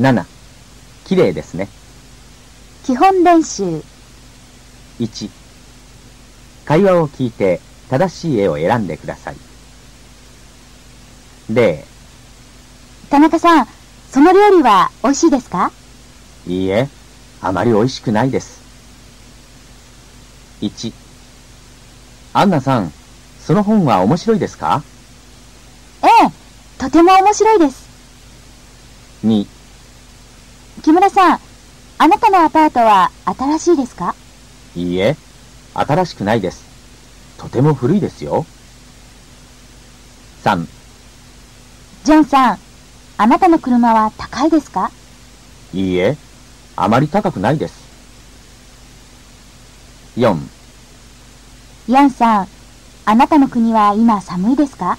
7、綺麗ですね。基本練習。1、会話を聞いて正しい絵を選んでください。0、田中さん、その料理は美味しいですか？いいえ、あまり美味しくないです。1、アンナさん、その本は面白いですか？ええ、とても面白いです。?2、木村さん、あなたのアパートは新しいですか？いいえ、新しくないです。とても古いですよ。3、ジョンさん、あなたの車は高いですか？いいえ、あまり高くないです。4、ヤンさん、あなたの国は今寒いですか？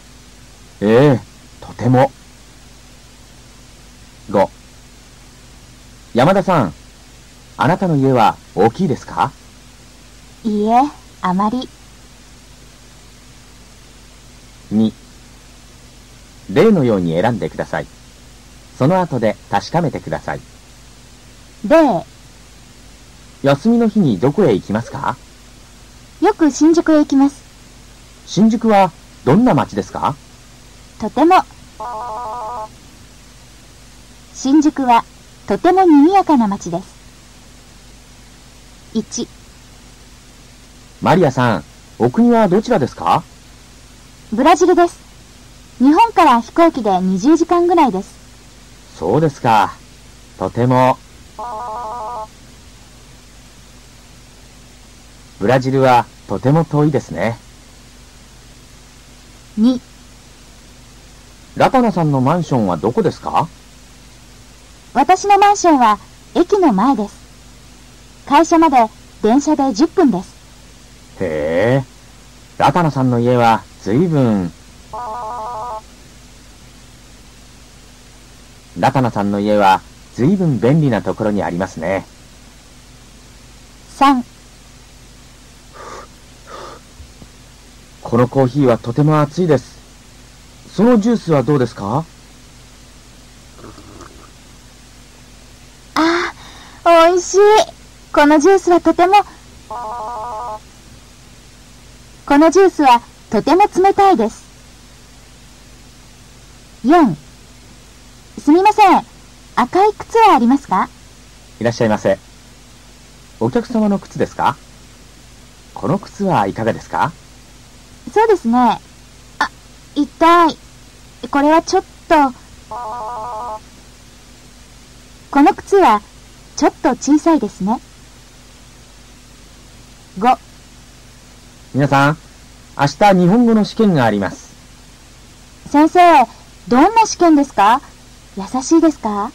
ええとても。5、山田さん、あなたの家は大きいですか？いいえ、あまり。2例のように選んでください。その後で確かめてください。で、休みの日にどこへ行きますか？よく新宿へ行きます。新宿はどんな街ですか？とても。新宿はとても賑やかな街です。1、マリアさん、お国はどちらですか？ブラジルです。日本から飛行機で20時間ぐらいです。そうですか。とても。ブラジルはとても遠いですね。2、ラタナさんのマンションはどこですか？私のマンションは駅の前です。会社まで電車で10分です。へえ。ラタナさんの家はずいぶん。ラタナさんの家はずいぶん便利なところにありますね。3、このコーヒーはとても熱いです。そのジュースはどうですか？ああ、美味しい。このジュースはとても、このジュースはとても冷たいです。4、すみません。赤い靴はありますか？いらっしゃいませ。お客様の靴ですか？この靴はいかがですか？そうですね。あ、痛い。これはちょっと、この靴はちょっと小さいですね。5、皆さん、明日日本語の試験があります。先生、どんな試験ですか？優しいですか？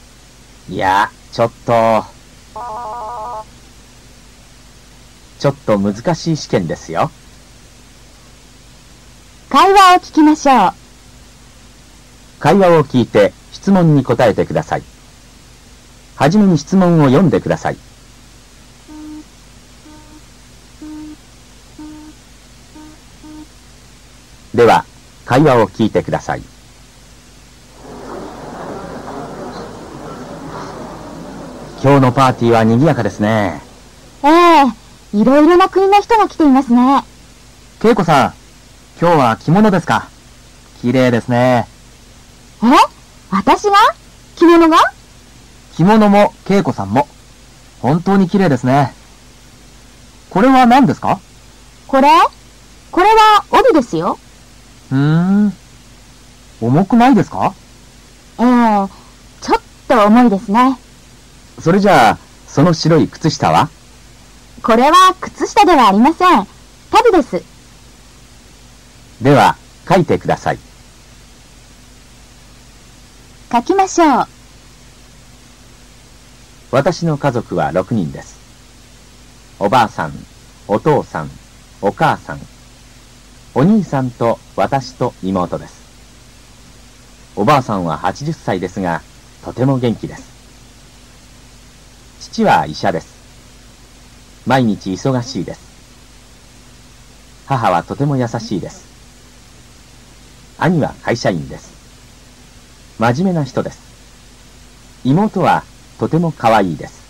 いや、ちょっと、ちょっと難しい試験ですよ。会話を聞きましょう。会話を聞いて質問に答えてください。はじめに質問を読んでください。では、会話を聞いてください。今日のパーティーは賑やかですね。ええいろいろな国の人が来ていますね。恵子さん、今日は着物ですか？綺麗ですね。え私が？着物が？着物も恵子さんも、本当に綺麗ですね。これは何ですか？これ？これは帯ですよ。うーん。重くないですか？ええちょっと重いですね。それじゃあ、その白い靴下は？これは靴下ではありません。タブです。では、書いてください。書きましょう。私の家族は6人です。おばあさん、お父さん、お母さん、お兄さんと私と妹です。おばあさんは80歳ですが、とても元気です。父は医者です。毎日忙しいです。母はとても優しいです。兄は会社員です。真面目な人です。妹はとても可愛いです。